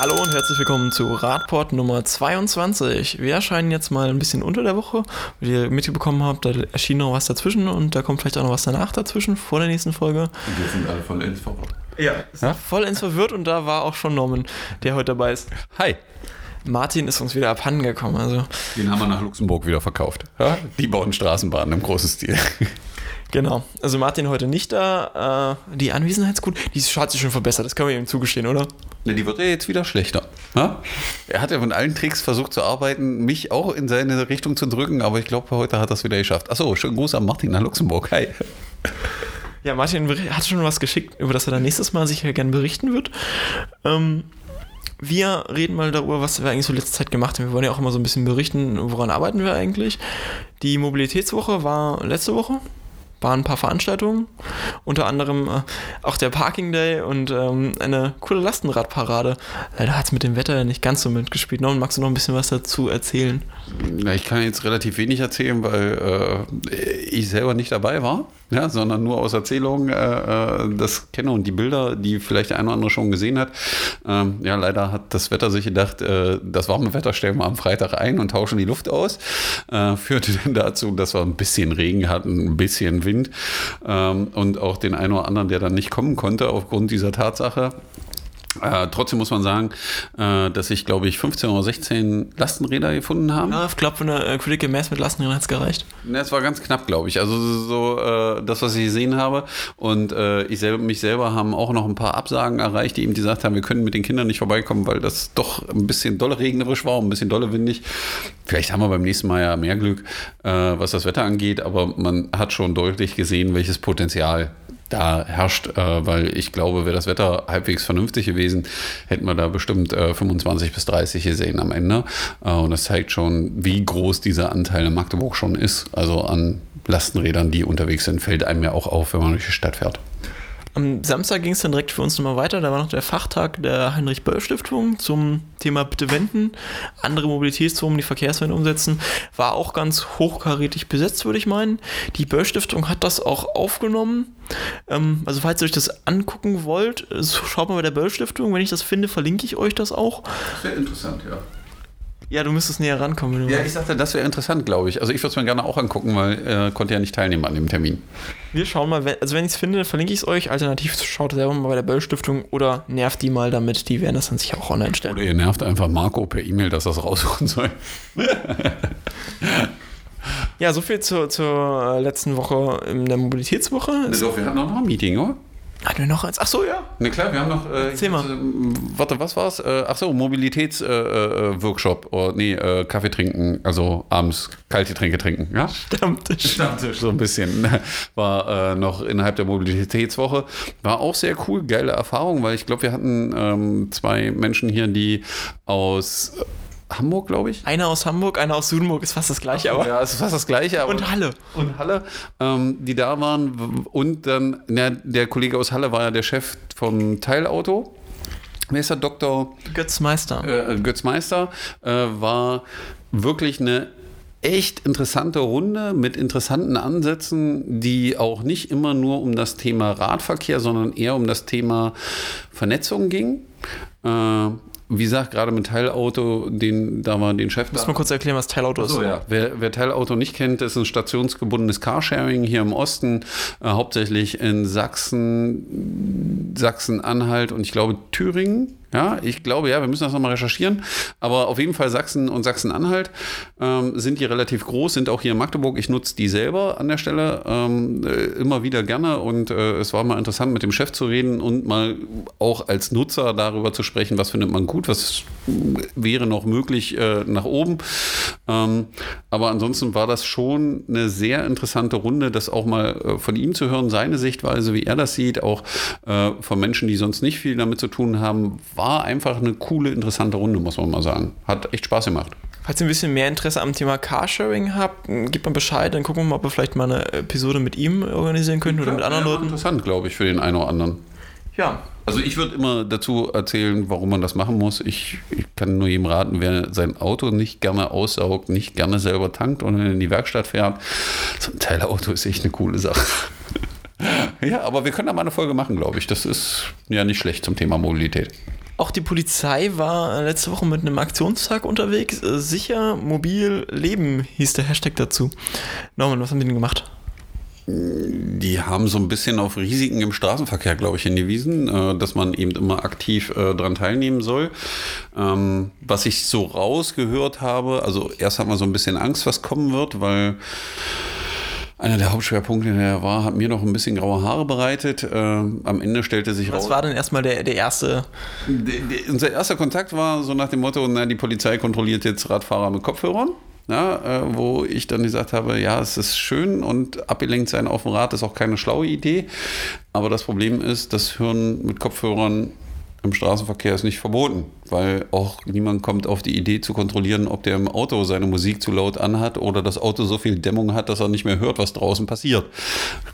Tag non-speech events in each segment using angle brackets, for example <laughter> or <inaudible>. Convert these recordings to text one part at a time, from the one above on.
Hallo und herzlich willkommen zu Radport Nummer 22. Wir erscheinen jetzt mal ein bisschen unter der Woche. Wie ihr mitbekommen habt, da erschien noch was dazwischen und da kommt vielleicht auch noch was danach dazwischen, vor der nächsten Folge. Und wir sind alle vollends verwirrt. Ja, ja? vollends verwirrt und da war auch schon Norman, der heute dabei ist. Hi. Martin ist uns wieder abhanden gekommen. Also. Den haben wir nach Luxemburg wieder verkauft. Ja? Die bauen Straßenbahnen im großen Stil. Genau. Also Martin heute nicht da. Äh, die Anwesenheitsquote, die hat sich schon verbessert, das können wir ihm zugestehen, oder? Ne, die wird ja jetzt wieder schlechter. Ja? Er hat ja von allen Tricks versucht zu arbeiten, mich auch in seine Richtung zu drücken, aber ich glaube, heute hat er es wieder geschafft. Achso, schönen Gruß an Martin nach Luxemburg. Hi. Ja, Martin hat schon was geschickt, über das er dann nächstes Mal sicher gerne berichten wird. Ähm, wir reden mal darüber, was wir eigentlich so letzte Zeit gemacht haben. Wir wollen ja auch immer so ein bisschen berichten, woran arbeiten wir eigentlich. Die Mobilitätswoche war letzte Woche waren ein paar Veranstaltungen, unter anderem äh, auch der Parking Day und ähm, eine coole Lastenradparade. Leider hat es mit dem Wetter nicht ganz so mitgespielt. Norman, magst du noch ein bisschen was dazu erzählen? Na, ich kann jetzt relativ wenig erzählen, weil äh, ich selber nicht dabei war, ja, sondern nur aus Erzählungen äh, äh, das kenne und die Bilder, die vielleicht der eine oder andere schon gesehen hat. Ähm, ja, leider hat das Wetter sich gedacht, äh, das warme Wetter stellen wir am Freitag ein und tauschen die Luft aus. Äh, führte dann dazu, dass wir ein bisschen Regen hatten, ein bisschen Wind ähm, und auch den einen oder anderen, der dann nicht kommen konnte aufgrund dieser Tatsache. Äh, trotzdem muss man sagen, äh, dass ich, glaube ich, 15 oder 16 Lastenräder gefunden habe. Ja, ich glaube, von der äh, Critical Mass mit Lastenrädern hat es gereicht. Es war ganz knapp, glaube ich. Also so äh, das, was ich gesehen habe. Und äh, ich selber, mich selber haben auch noch ein paar Absagen erreicht, die eben gesagt haben, wir können mit den Kindern nicht vorbeikommen, weil das doch ein bisschen dolle regnerisch war, ein bisschen dolle windig. Vielleicht haben wir beim nächsten Mal ja mehr Glück, äh, was das Wetter angeht, aber man hat schon deutlich gesehen, welches Potenzial da herrscht, äh, weil ich glaube, wäre das Wetter halbwegs vernünftig gewesen, hätten wir da bestimmt äh, 25 bis 30 gesehen am Ende. Äh, und das zeigt schon, wie groß dieser Anteil in Magdeburg schon ist. Also an Lastenrädern, die unterwegs sind, fällt einem ja auch auf, wenn man durch die Stadt fährt. Am Samstag ging es dann direkt für uns nochmal weiter. Da war noch der Fachtag der Heinrich-Böll-Stiftung zum Thema Bitte wenden, andere Mobilitätsformen, die Verkehrswende umsetzen. War auch ganz hochkarätig besetzt, würde ich meinen. Die Böll-Stiftung hat das auch aufgenommen. Ähm, also, falls ihr euch das angucken wollt, schaut mal bei der Böll-Stiftung. Wenn ich das finde, verlinke ich euch das auch. Wäre interessant, ja. Ja, du müsstest näher rankommen. ja, ich sagte, das wäre interessant, glaube ich. Also ich würde es mir gerne auch angucken, weil äh, konnte ja nicht teilnehmen an dem Termin. Wir schauen mal, wenn, also wenn ich es finde, verlinke ich es euch. Alternativ schaut selber mal bei der Böll Stiftung oder nervt die mal damit. Die werden das dann sicher auch online stellen. Oder ihr nervt einfach Marco per E-Mail, dass es raussuchen soll. ja, soviel zur, zur letzten Woche in der Mobilitätswoche. Also, wir hatten noch ein Meeting, oder? Hatten wir noch eins? Ach so, ja. Ne, klar, wir haben noch. Äh, Erzähl mal. Äh, warte, was war's? Äh, ach so, Mobilitätsworkshop. Äh, oh, nee, äh, Kaffee trinken, also abends kalte Getränke trinken. Ja? Stammtisch. Stammtisch, so ein bisschen. War äh, noch innerhalb der Mobilitätswoche. War auch sehr cool, geile Erfahrung, weil ich glaube, wir hatten ähm, zwei Menschen hier, die aus Hamburg, glaube ich. Einer aus Hamburg, einer aus Sudenburg, ist fast das gleiche, aber. Ja, ist fast das gleiche. und Halle. Und Halle, ähm, die da waren. Und dann, na, der Kollege aus Halle war ja der Chef vom Teilauto. Wer ist der Doktor? Götz Meister. Äh, Götz Meister äh, war wirklich eine echt interessante Runde mit interessanten Ansätzen, die auch nicht immer nur um das Thema Radverkehr, sondern eher um das Thema Vernetzung ging. Äh, wie gesagt, gerade mit Teilauto, den, da war den Chef. Muss mal kurz erklären, was Teilauto ist. So, ja. wer, wer, Teilauto nicht kennt, ist ein stationsgebundenes Carsharing hier im Osten, äh, hauptsächlich in Sachsen, Sachsen-Anhalt und ich glaube Thüringen. Ja, ich glaube, ja, wir müssen das nochmal recherchieren. Aber auf jeden Fall Sachsen und Sachsen-Anhalt ähm, sind hier relativ groß, sind auch hier in Magdeburg. Ich nutze die selber an der Stelle ähm, äh, immer wieder gerne und äh, es war mal interessant, mit dem Chef zu reden und mal auch als Nutzer darüber zu sprechen, was findet man gut, was wäre noch möglich äh, nach oben. Ähm, aber ansonsten war das schon eine sehr interessante Runde, das auch mal äh, von ihm zu hören, seine Sichtweise, wie er das sieht, auch äh, von Menschen, die sonst nicht viel damit zu tun haben war einfach eine coole, interessante Runde, muss man mal sagen. Hat echt Spaß gemacht. Falls ihr ein bisschen mehr Interesse am Thema Carsharing habt, gebt mal Bescheid, dann gucken wir mal, ob wir vielleicht mal eine Episode mit ihm organisieren können ja, oder mit anderen Leuten. Interessant, glaube ich, für den einen oder anderen. Ja. Also ich würde immer dazu erzählen, warum man das machen muss. Ich, ich, kann nur jedem raten, wer sein Auto nicht gerne aussaugt, nicht gerne selber tankt und in die Werkstatt fährt, so ein Teilauto ist echt eine coole Sache. <laughs> ja, aber wir können da mal eine Folge machen, glaube ich. Das ist ja nicht schlecht zum Thema Mobilität. Auch die Polizei war letzte Woche mit einem Aktionstag unterwegs. Äh, Sicher, mobil, leben hieß der Hashtag dazu. Norman, was haben die denn gemacht? Die haben so ein bisschen auf Risiken im Straßenverkehr, glaube ich, hingewiesen, äh, dass man eben immer aktiv äh, daran teilnehmen soll. Ähm, was ich so rausgehört habe, also erst hat man so ein bisschen Angst, was kommen wird, weil einer der Hauptschwerpunkte, der war, hat mir noch ein bisschen graue Haare bereitet. Äh, am Ende stellte sich raus. Was war denn erstmal der, der erste? Der, der, unser erster Kontakt war so nach dem Motto: na, die Polizei kontrolliert jetzt Radfahrer mit Kopfhörern. Ja, äh, wo ich dann gesagt habe, ja, es ist schön und abgelenkt sein auf dem Rad ist auch keine schlaue Idee. Aber das Problem ist, das Hören mit Kopfhörern im Straßenverkehr ist nicht verboten, weil auch niemand kommt auf die Idee zu kontrollieren, ob der im Auto seine Musik zu laut anhat oder das Auto so viel Dämmung hat, dass er nicht mehr hört, was draußen passiert.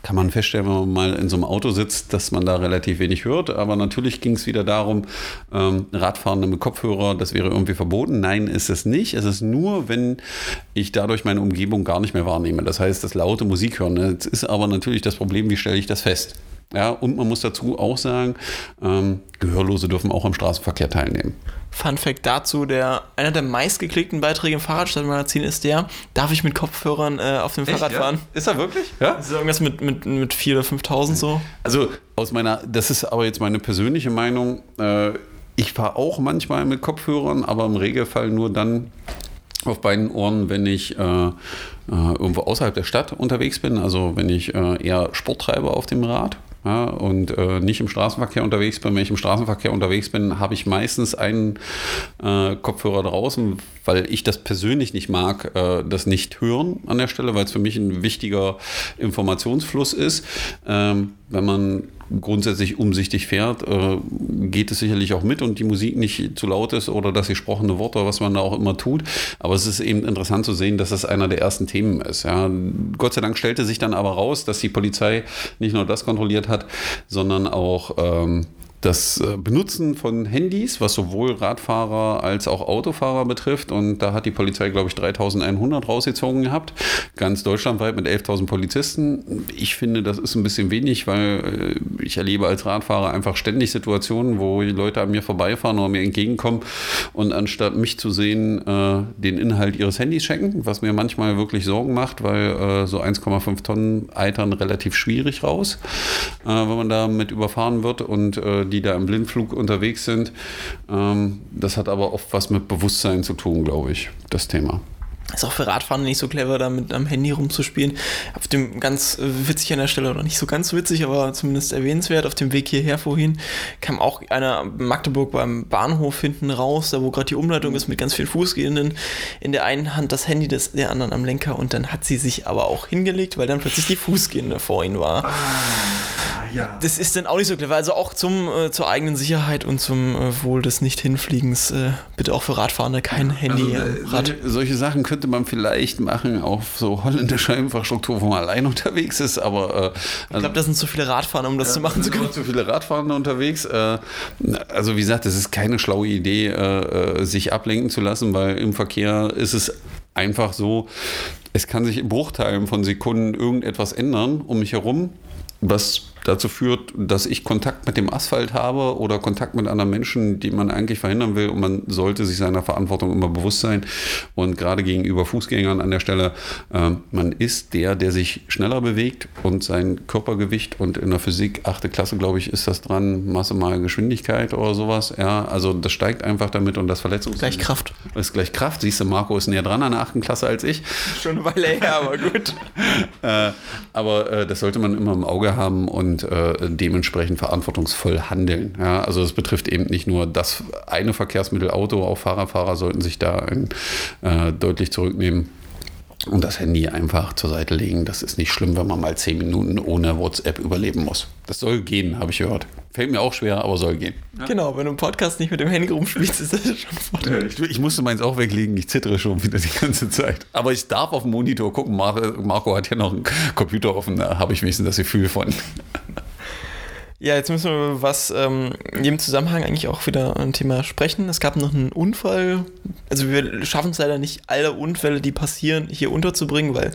Kann man feststellen, wenn man mal in so einem Auto sitzt, dass man da relativ wenig hört. Aber natürlich ging es wieder darum, ähm, Radfahrende mit Kopfhörer, das wäre irgendwie verboten. Nein, ist es nicht. Es ist nur, wenn ich dadurch meine Umgebung gar nicht mehr wahrnehme. Das heißt, das laute Musik hören. Jetzt ist aber natürlich das Problem, wie stelle ich das fest? Ja, und man muss dazu auch sagen, ähm, Gehörlose dürfen auch am Straßenverkehr teilnehmen. Fun Fact dazu: der, Einer der meistgeklickten Beiträge im Fahrradstadtmagazin ist der, darf ich mit Kopfhörern äh, auf dem Echt, Fahrrad ja? fahren? Ist er wirklich? Ja. Ist irgendwas mit, mit, mit 4.000 oder 5.000 so? Also, aus meiner, das ist aber jetzt meine persönliche Meinung. Äh, ich fahre auch manchmal mit Kopfhörern, aber im Regelfall nur dann, auf beiden Ohren, wenn ich äh, äh, irgendwo außerhalb der Stadt unterwegs bin, also wenn ich äh, eher Sport treibe auf dem Rad ja, und äh, nicht im Straßenverkehr unterwegs bin. Wenn ich im Straßenverkehr unterwegs bin, habe ich meistens einen äh, Kopfhörer draußen, weil ich das persönlich nicht mag, äh, das nicht hören an der Stelle, weil es für mich ein wichtiger Informationsfluss ist. Ähm, wenn man grundsätzlich umsichtig fährt, äh, geht es sicherlich auch mit und die Musik nicht zu laut ist oder das gesprochene Wort oder was man da auch immer tut. Aber es ist eben interessant zu sehen, dass das einer der ersten Themen ist. Ja. Gott sei Dank stellte sich dann aber raus, dass die Polizei nicht nur das kontrolliert hat, sondern auch ähm, das äh, Benutzen von Handys, was sowohl Radfahrer als auch Autofahrer betrifft. Und da hat die Polizei, glaube ich, 3100 rausgezogen gehabt. Ganz deutschlandweit mit 11.000 Polizisten. Ich finde, das ist ein bisschen wenig, weil äh, ich erlebe als Radfahrer einfach ständig Situationen, wo Leute an mir vorbeifahren oder mir entgegenkommen und anstatt mich zu sehen, äh, den Inhalt ihres Handys checken, was mir manchmal wirklich Sorgen macht, weil so 1,5 Tonnen eitern relativ schwierig raus, wenn man damit überfahren wird und die da im Blindflug unterwegs sind. Ähm, das hat aber oft was mit Bewusstsein zu tun, glaube ich, das Thema. Ist auch für Radfahren nicht so clever, da mit am Handy rumzuspielen. Auf dem ganz witzig an der Stelle, oder nicht so ganz witzig, aber zumindest erwähnenswert, auf dem Weg hierher vorhin kam auch einer Magdeburg beim Bahnhof hinten raus, da wo gerade die Umleitung ist mit ganz vielen Fußgehenden. In der einen Hand das Handy des, der anderen am Lenker und dann hat sie sich aber auch hingelegt, weil dann plötzlich die Fußgehende vor ihnen war. Ja. Das ist dann auch nicht so clever. Also auch zum, äh, zur eigenen Sicherheit und zum äh, Wohl des Nicht-Hinfliegens äh, bitte auch für Radfahrende kein Handy also, äh, Rad. Solche, solche, Sachen könnte man vielleicht machen auf so holländischer Infrastruktur, wo man allein <laughs> unterwegs ist, aber äh, also, ich glaube, da sind zu viele Radfahrer, um das zu machen zu können. Zu viele Radfahrende unterwegs. Äh, also wie gesagt, es ist keine schlaue Idee, sich ablenken zu lassen, weil im Verkehr ist es einfach so, es kann sich in Bruchteilen von Sekunden irgendetwas ändern um mich herum, was dazu führt, dass ich Kontakt mit dem Asphalt habe oder Kontakt mit anderen Menschen, die man eigentlich verhindern will. Und man sollte sich seiner Verantwortung immer bewusst sein. Und gerade gegenüber Fußgängern an der Stelle, äh, man ist der, der sich schneller bewegt und sein Körpergewicht und in der Physik, achte Klasse, glaube ich, ist das dran, Masse mal Geschwindigkeit oder sowas. Ja, also das steigt einfach damit und das Verletzungs... Gleich Kraft. Ist gleich Kraft. Siehst du, Marco ist näher dran an der achten Klasse als ich. Schon eine Weile her, aber gut. <laughs> äh, aber äh, das sollte man immer im Auge haben und und äh, dementsprechend verantwortungsvoll handeln. Ja, also es betrifft eben nicht nur das eine Verkehrsmittel Auto, auch Fahrradfahrer sollten sich da ein, äh, deutlich zurücknehmen und das Handy einfach zur Seite legen. Das ist nicht schlimm, wenn man mal zehn Minuten ohne WhatsApp überleben muss. Das soll gehen, habe ich gehört. Fällt mir auch schwer, aber soll gehen. Ja. Genau, wenn du im Podcast nicht mit dem Handy rumspielst, ist das schon Vorteil. Ich, ich, musste meins auch weglegen, ich zittere schon wieder die ganze Zeit. Aber ich darf auf dem Monitor gucken. Marco hat ja noch einen Computer offen, da habe ich wenigstens das Gefühl von. Ja, jetzt müssen wir was ähm, in dem Zusammenhang eigentlich auch wieder ein Thema sprechen. Es gab noch einen Unfall. Also wir schaffen es leider nicht, alle Unfälle, die passieren, hier unterzubringen, weil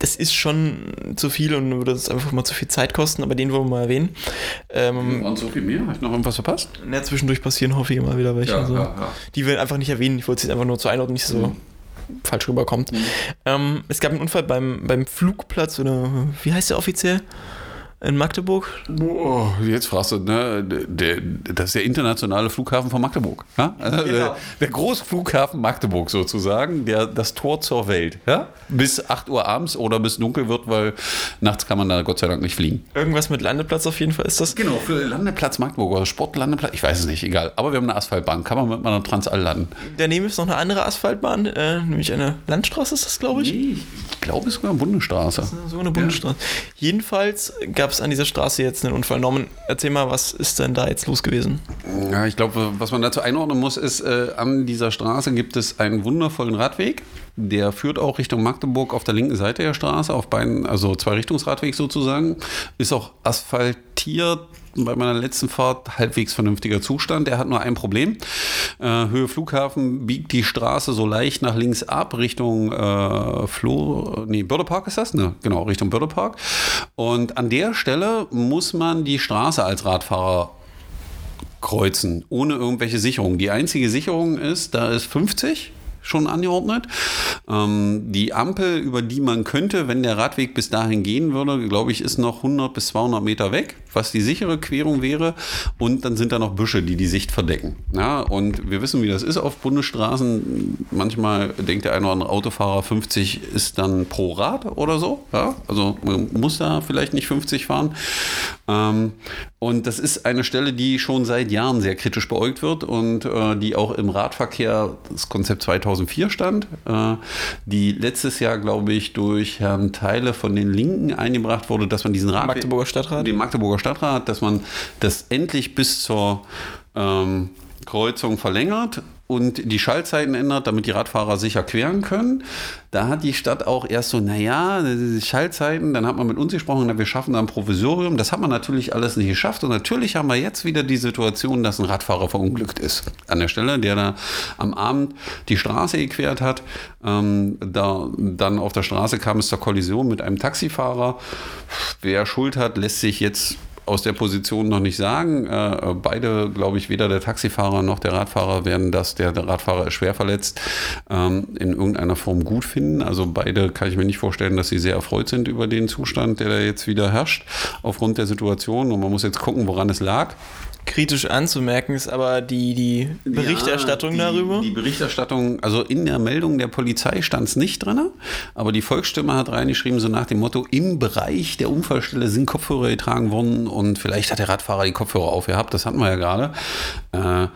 das ist schon zu viel und würde uns einfach mal zu viel Zeit kosten, aber den wollen wir mal erwähnen. Ähm, Und so viel mehr? Habe ich noch irgendwas verpasst? ja, zwischendurch passieren häufig immer wieder welche. Ja, so. ja, ja. Die wir einfach nicht erwähnen. Ich wollte es jetzt einfach nur zur Einordnung nicht so falsch rüberkommt. Ähm, es gab einen Unfall beim, beim Flugplatz oder wie heißt der offiziell? In Magdeburg? Boah, jetzt fragst du, ne? Der, das ist der internationale Flughafen von Magdeburg. Ja? Also Genau. der, der Großflughafen Magdeburg sozusagen, der, das Tor zur Welt. Ja? Bis 8 Uhr abends oder bis dunkel wird, weil nachts kann man da Gott sei Dank nicht fliegen. Irgendwas mit Landeplatz auf jeden Fall ist das. Genau, für Landeplatz Magdeburg oder Sportlandeplatz, ich weiß es nicht, egal. Aber wir haben eine Asphaltbahn, kann man mit einer Transall landen. Daneben ist noch eine andere Asphaltbahn, äh, nämlich eine Landstraße ist das, glaube ich. Ich glaube sogar Bundesstraße. So eine Bundesstraße. Jedenfalls gab es an dieser Straße jetzt einen Unfall. Norman, erzähl mal, was ist denn da jetzt los gewesen? Ja, ich glaube, was man dazu einordnen muss, ist, äh, an dieser Straße gibt es einen wundervollen Radweg. Der führt auch Richtung Magdeburg auf der linken Seite der Straße, auf beiden, also zwei Richtungsradweg sozusagen. Ist auch asphaltiert. Bei meiner letzten Fahrt halbwegs vernünftiger Zustand. Der hat nur ein Problem. Äh, Höhe Flughafen biegt die Straße so leicht nach links ab, Richtung äh, Flo, nee, Bördepark ist das? Ne, genau, Richtung Bördepark. Und an der Stelle muss man die Straße als Radfahrer kreuzen, ohne irgendwelche Sicherungen. Die einzige Sicherung ist, da ist 50 schon angeordnet. Ähm, die Ampel, über die man könnte, wenn der Radweg bis dahin gehen würde, glaube ich, ist noch 100 bis 200 Meter weg, was die sichere Querung wäre. Und dann sind da noch Büsche, die die Sicht verdecken. Ja, und wir wissen, wie das ist auf Bundesstraßen. Manchmal denkt der eine oder andere Autofahrer, 50 ist dann pro Rad oder so. Ja, also man muss da vielleicht nicht 50 fahren. Ähm, und das ist eine Stelle, die schon seit Jahren sehr kritisch beäugt wird und äh, die auch im Radverkehr, das Konzept 2004 stand, äh, die letztes Jahr, glaube ich, durch Herrn Teile von den Linken eingebracht wurde, dass man diesen Radweg, Magdeburger Stadtrat? den Magdeburger Stadtrat, dass man das endlich bis zur ähm, Kreuzung verlängert und die Schaltzeiten ändert, damit die Radfahrer sicher queren können. Da hat die Stadt auch erst so, naja, Schaltzeiten, dann hat man mit uns gesprochen, wir schaffen da ein Provisorium. Das hat man natürlich alles nicht geschafft. Und natürlich haben wir jetzt wieder die Situation, dass ein Radfahrer verunglückt ist. An der Stelle, der da am Abend die Straße gequert hat. Ähm, da, dann auf der Straße kam es zur Kollision mit einem Taxifahrer. Wer Schuld hat, lässt sich jetzt aus der Position noch nicht sagen. Äh, beide, glaube ich, weder der Taxifahrer noch der Radfahrer werden das, der, Radfahrer ist schwer verletzt, ähm, in irgendeiner Form gut finden. Also beide kann ich mir nicht vorstellen, dass sie sehr erfreut sind über den Zustand, der da jetzt wieder herrscht, aufgrund der Situation. Und man muss jetzt gucken, woran es lag. Kritisch anzumerken ist aber die, die Berichterstattung Ja, die, darüber. Die Berichterstattung, also in der Meldung der Polizei stand es nicht drin, aber die Volksstimme hat reingeschrieben, so nach dem Motto, im Bereich der Unfallstelle sind Kopfhörer getragen worden und vielleicht hat der Radfahrer die Kopfhörer aufgehabt, das hatten wir ja gerade. Äh,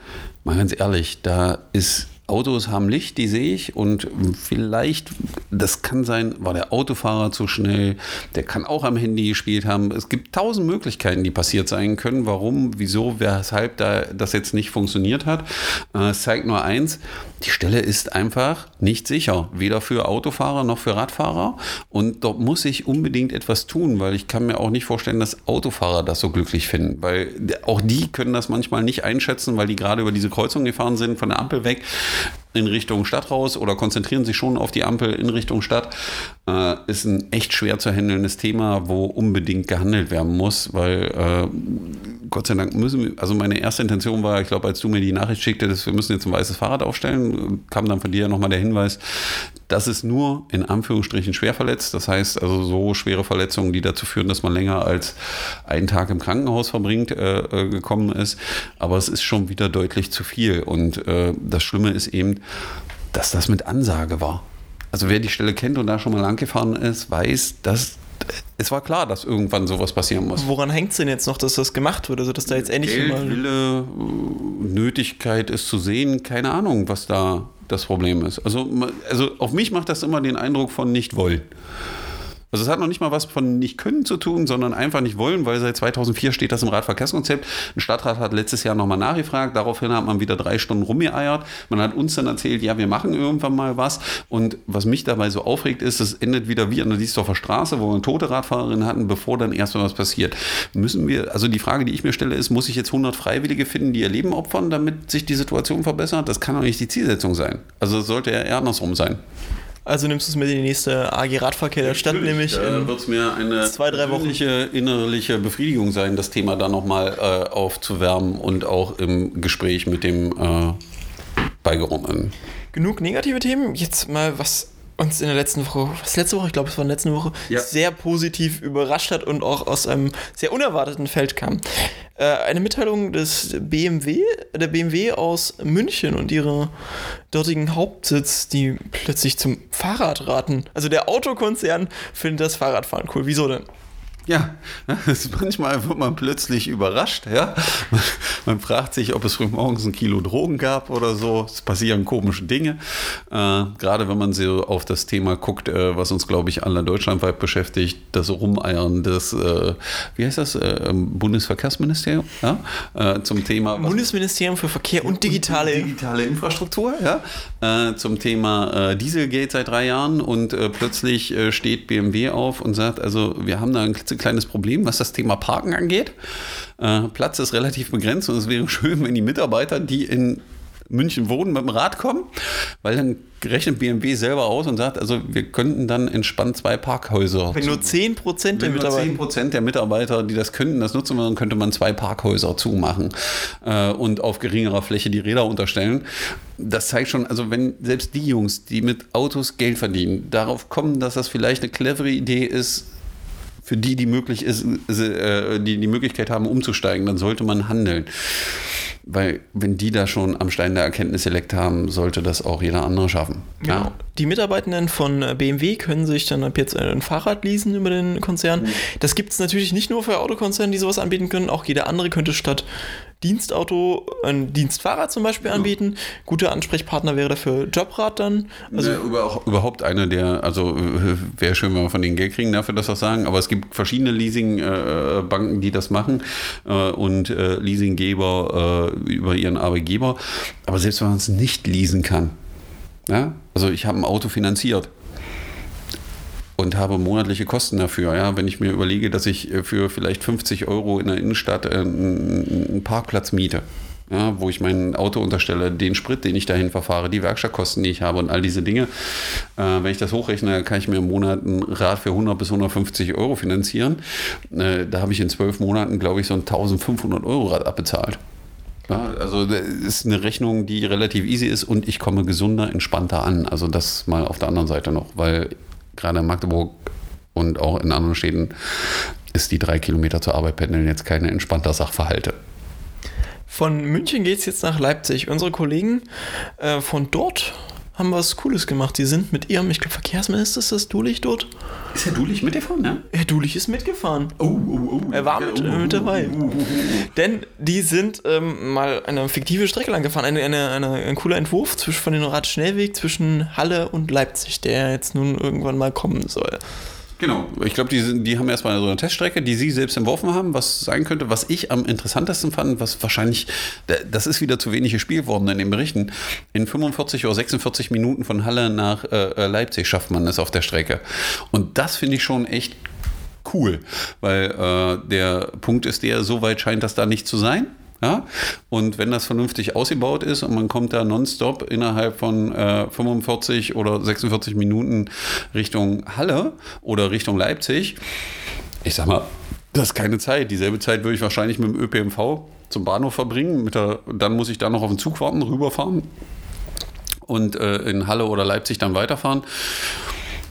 mal ganz ehrlich, da ist Autos haben Licht, die sehe ich und vielleicht, das kann sein, war der Autofahrer zu schnell, der kann auch am Handy gespielt haben. Es gibt tausend Möglichkeiten, die passiert sein können, warum, wieso, weshalb da das jetzt nicht funktioniert hat. Äh, Es zeigt nur eins, die Stelle ist einfach nicht sicher, weder für Autofahrer noch für Radfahrer. Und dort muss ich unbedingt etwas tun, weil ich kann mir auch nicht vorstellen, dass Autofahrer das so glücklich finden, weil auch die können das manchmal nicht einschätzen, weil die gerade über diese Kreuzung gefahren sind, von der Ampel weg in Richtung Stadt raus oder konzentrieren sich schon auf die Ampel in Richtung Stadt, äh, ist ein echt schwer zu handelndes Thema, wo unbedingt gehandelt werden muss, weil äh, Gott sei Dank müssen wir, also meine erste Intention war, ich glaube, als du mir die Nachricht schicktest, wir müssen jetzt ein weißes Fahrrad aufstellen, kam dann von dir nochmal der Hinweis, das ist nur in Anführungsstrichen schwer verletzt, das heißt also so schwere Verletzungen, die dazu führen, dass man länger als einen Tag im Krankenhaus verbringt, äh, äh, gekommen ist, aber es ist schon wieder deutlich zu viel. Und äh, das Schlimme ist eben, dass das mit Ansage war. Also wer die Stelle kennt und da schon mal lang ist, weiß, dass es war klar, dass irgendwann sowas passieren muss. Woran hängt es denn jetzt noch, dass das gemacht wird? Also, dass da jetzt endlich Geld, mal. Wille, Nötigkeit ist zu sehen, keine Ahnung, was da das Problem ist. Also, also auf mich macht das immer den Eindruck von nicht wollen. Also es hat noch nicht mal was von nicht können zu tun, sondern einfach nicht wollen, weil seit 2004 steht das im Radverkehrskonzept. Ein Stadtrat hat letztes Jahr nochmal nachgefragt, daraufhin hat man wieder drei Stunden rumgeeiert. Man hat uns dann erzählt, ja, wir machen irgendwann mal was. Und was mich dabei so aufregt, ist, es endet wieder wie an der Diesdorfer Straße, wo wir eine tote Radfahrerin hatten, bevor dann erstmal was passiert. Müssen wir, also die Frage, die ich mir stelle, ist, muss ich jetzt 100 Freiwillige finden, die ihr Leben opfern, damit sich die Situation verbessert? Das kann doch nicht die Zielsetzung sein. Also sollte ja eher andersrum sein. Also nimmst du es mit in die nächste AG Radverkehr der Stadt, nämlich in wird es mir eine zwei, drei Wochen. innerliche Befriedigung sein, das Thema da nochmal äh, aufzuwärmen und auch im Gespräch mit dem äh, Beigeordneten. genug negative Themen. Jetzt mal was uns in der letzten Woche, was letzte Woche, ich glaube es war in der letzten Woche, Ja. sehr positiv überrascht hat und auch aus einem sehr unerwarteten Feld kam. Äh, eine Mitteilung des BMW, der BMW aus München und ihrer dortigen Hauptsitz, die plötzlich zum Fahrrad raten. Also der Autokonzern findet das Fahrradfahren cool. Wieso denn? Ja, <laughs> das ist manchmal wird man plötzlich überrascht. Ja? <laughs> Man, fragt sich, ob es früh morgens ein Kilo Drogen gab oder so. Es passieren komische Dinge. Äh, gerade wenn man so auf das Thema guckt, äh, was uns, glaube ich, alle deutschlandweit beschäftigt, das Rumeiern des, äh, wie heißt das, äh, Bundesverkehrsministerium ja? äh, zum Thema. was- Bundesministerium für Verkehr und digitale digitale Infrastruktur, ja, äh, zum Thema Dieselgate seit drei Jahren und plötzlich steht BMW auf und sagt, also wir haben da ein klitzekleines Problem, was das Thema Parken angeht. Äh, Platz ist relativ begrenzt und es wäre <laughs> schön, wenn die Mitarbeiter, die in München wohnen, mit dem Rad kommen, weil dann rechnet BMW selber aus und sagt, also wir könnten dann entspannt zwei Parkhäuser Wenn nur 10% der Mitarbeiter 10 Prozent der Mitarbeiter, die das könnten, das nutzen, dann könnte man zwei Parkhäuser zumachen äh, und auf geringerer Fläche die Räder unterstellen. Das zeigt schon, also wenn selbst die Jungs, die mit Autos Geld verdienen, darauf kommen, dass das vielleicht eine clevere Idee ist, für die die möglich ist, äh, die die Möglichkeit haben, umzusteigen, dann sollte man handeln. Weil wenn die da schon am Stein der Erkenntnis selekt haben, sollte das auch jeder andere schaffen. Genau. Die Mitarbeitenden von äh, BMW können sich dann ab jetzt ein Fahrrad leasen über den Konzern. Das gibt es natürlich nicht nur für Autokonzerne, die sowas anbieten können. Auch jeder andere könnte statt Dienstauto ein Dienstfahrrad zum Beispiel anbieten. Guter Ansprechpartner wäre dafür Jobrad dann. Also Also über, überhaupt eine der, also äh, wäre schön, wenn wir von denen Geld kriegen dafür, das sagen, aber es gibt verschiedene Leasingbanken, die das machen äh, und äh, Leasinggeber äh, über ihren Arbeitgeber. Aber selbst wenn man es nicht leasen kann, ja, also ich habe ein Auto finanziert und habe monatliche Kosten dafür. Ja, wenn ich mir überlege, dass ich äh, für vielleicht 50 Euro in der Innenstadt äh, einen einen Parkplatz miete, ja, wo ich mein Auto unterstelle, den Sprit, den ich dahin verfahre, die Werkstattkosten, die ich habe und all diese Dinge. Äh, wenn ich das hochrechne, kann ich mir im Monat ein Rad für 100 bis 150 Euro finanzieren. Äh, da habe ich in zwölf Monaten, glaube ich, so ein 1500 Euro Rad abbezahlt. Ja, also das ist eine Rechnung, die relativ easy ist und ich komme gesunder, entspannter an. Also das mal auf der anderen Seite noch, weil gerade in Magdeburg und auch in anderen Städten ist die drei Kilometer zur Arbeit pendeln jetzt keine entspannter Sachverhalte. von München geht es jetzt nach Leipzig. Unsere Kollegen äh, von dort haben was Cooles gemacht. Die sind mit ihrem, ich glaube, Verkehrsminister ist das Dulich dort. Ist Herr Dulich mitgefahren, ja? Herr Dulich ist mitgefahren. Oh, oh, oh. Er war mit, äh, mit dabei. Denn die sind ähm, mal eine fiktive Strecke lang gefahren. Eine, eine, eine, ein cooler Entwurf zwischen, von dem Radschnellweg zwischen Halle und Leipzig, der jetzt nun irgendwann mal kommen soll. Genau. Ich glaube, die, die haben erstmal so eine Teststrecke, die sie selbst entworfen haben, was sein könnte. Was ich am interessantesten fand, was wahrscheinlich, da- das ist wieder zu wenig gespielt worden in den Berichten. In 45 oder 46 Minuten von Halle nach äh, Leipzig schafft man es auf der Strecke. Und das finde ich schon echt cool, weil äh, der Punkt ist der, so weit scheint das da nicht zu sein. Ja? Und wenn das vernünftig ausgebaut ist und man kommt da nonstop innerhalb von äh, 45 oder 46 Minuten Richtung Halle oder Richtung Leipzig, ich sag mal, das ist keine Zeit. Dieselbe Zeit würde ich wahrscheinlich mit dem ÖPNV zum Bahnhof verbringen. Der, dann muss ich da noch auf den Zug warten, rüberfahren und äh, in Halle oder Leipzig dann weiterfahren.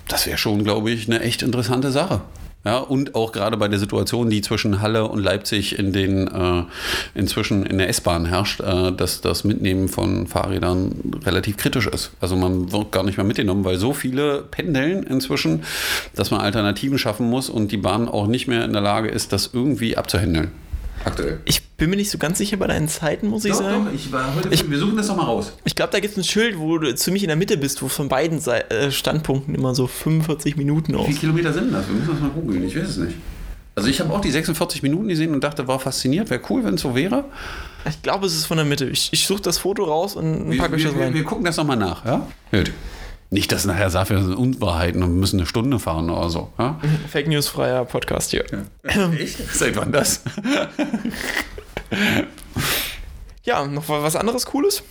Das wäre schon, glaube ich, eine echt interessante Sache. Ja, und auch gerade bei der Situation, die zwischen Halle und Leipzig in den äh, inzwischen in der S-Bahn herrscht, äh, dass das Mitnehmen von Fahrrädern relativ kritisch ist. Also man wird gar nicht mehr mitgenommen, weil so viele pendeln inzwischen, dass man Alternativen schaffen muss und die Bahn auch nicht mehr in der Lage ist, das irgendwie abzuhändeln. Aktuell. Ich bin mir nicht so ganz sicher bei deinen Zeiten, muss ich sagen. ich war heute, Ich- wir suchen das doch mal raus. Ich glaube, da gibt es ein Schild, wo du ziemlich in der Mitte bist, wo von beiden äh, Standpunkten immer so 45 Minuten Wie aus. viele Kilometer sind das? Wir müssen das mal googeln, ich weiß es nicht. Also ich habe auch die 46 Minuten gesehen und dachte, war fasziniert, wäre cool, wenn es so wäre. Ich glaube, es ist von der Mitte. Ich, ich suche das Foto raus und packe euch das rein. wir gucken das nochmal nach, ja? Gut. Nicht, dass nachher sagt, wir sind Unwahrheiten und müssen eine Stunde fahren oder so. Ja? Fake News freier Podcast hier. Echt? Seit wann das? Ja, noch was anderes Cooles.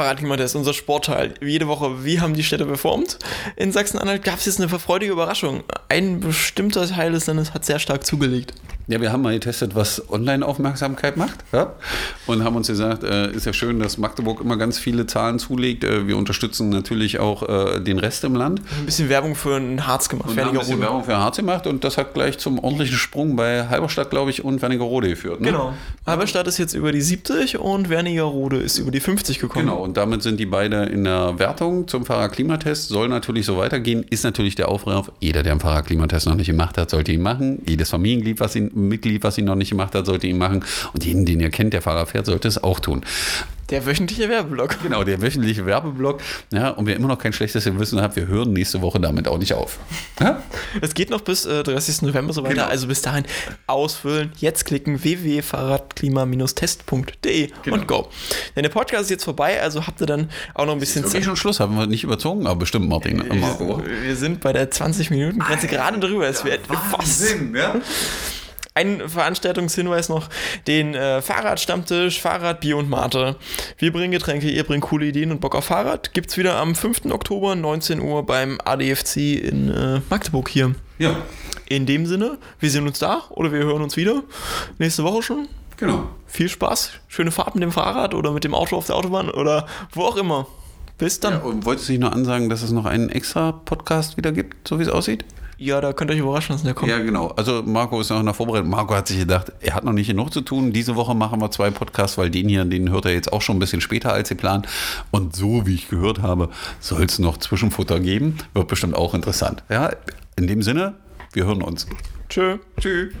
Fahrradklimatest, unser Sportteil. Jede Woche, wie haben die Städte performt? In Sachsen-Anhalt gab es jetzt eine freudige Überraschung. Ein bestimmter Teil des Landes hat sehr stark zugelegt. Ja, wir haben mal getestet, was Online-Aufmerksamkeit macht. Ja? Und haben uns gesagt, äh, ist ja schön, dass Magdeburg immer ganz viele Zahlen zulegt. Äh, wir unterstützen natürlich auch äh, den Rest im Land. Ein bisschen Werbung für ein Harz gemacht. Und haben ein bisschen Werbung für Harz gemacht und das hat gleich zum ordentlichen Sprung bei Halberstadt, glaube ich, und Wernigerode geführt. Ne? Genau. Halberstadt ist jetzt über die 70 und Wernigerode ist über die 50 gekommen. Genau, und damit sind die beide in der Wertung zum Fahrradklimatest. Soll natürlich so weitergehen. Ist natürlich der Aufruf, jeder, der einen Fahrradklimatest noch nicht gemacht hat, sollte ihn machen. Jedes Familienglied, was ihn Mitglied, was ihn noch nicht gemacht hat, sollte ihn machen. Und jeden, den ihr kennt, der Fahrer fährt, sollte es auch tun. Der wöchentliche Werbeblock. Genau, der wöchentliche Werbeblock. Ja, und wer immer noch kein schlechtes Gewissen hat, wir hören nächste Woche damit auch nicht auf. Ja? Es geht noch bis äh, 30. November so weiter. Genau. Also bis dahin ausfüllen, jetzt klicken www.fahrradklima-test.de genau. und go. Denn der Podcast ist jetzt vorbei, also habt ihr dann auch noch ein bisschen Zeit. schon Schluss, haben wir nicht überzogen, aber bestimmt, Martin. Wir, wir sind bei der 20-Minuten-Grenze gerade drüber. Es wird fast. Ja? Ein Veranstaltungshinweis noch: den äh, Fahrradstammtisch, Fahrrad, Bier und Mate. Wir bringen Getränke, ihr bringt coole Ideen und Bock auf Fahrrad. Gibt's wieder am 5. Oktober, 19 Uhr beim ADFC in äh, Magdeburg hier. Ja. In dem Sinne, wir sehen uns da oder wir hören uns wieder. Nächste Woche schon. Genau. Viel Spaß, schöne Fahrt mit dem Fahrrad oder mit dem Auto auf der Autobahn oder wo auch immer. Bis dann. Ja, und wolltest du dich noch ansagen, dass es noch einen extra Podcast wieder gibt, so wie es aussieht? Ja, da könnt ihr euch überraschen, was der kommt. Ja, genau. Also Marco ist noch in der Vorbereitung. Marco hat sich gedacht, er hat noch nicht genug zu tun. Diese Woche machen wir zwei Podcasts, weil den hier, den hört er jetzt auch schon ein bisschen später als geplant. Und so, wie ich gehört habe, soll es noch Zwischenfutter geben. Wird bestimmt auch interessant. Ja, in dem Sinne, wir hören uns. Tschö. Tschüss.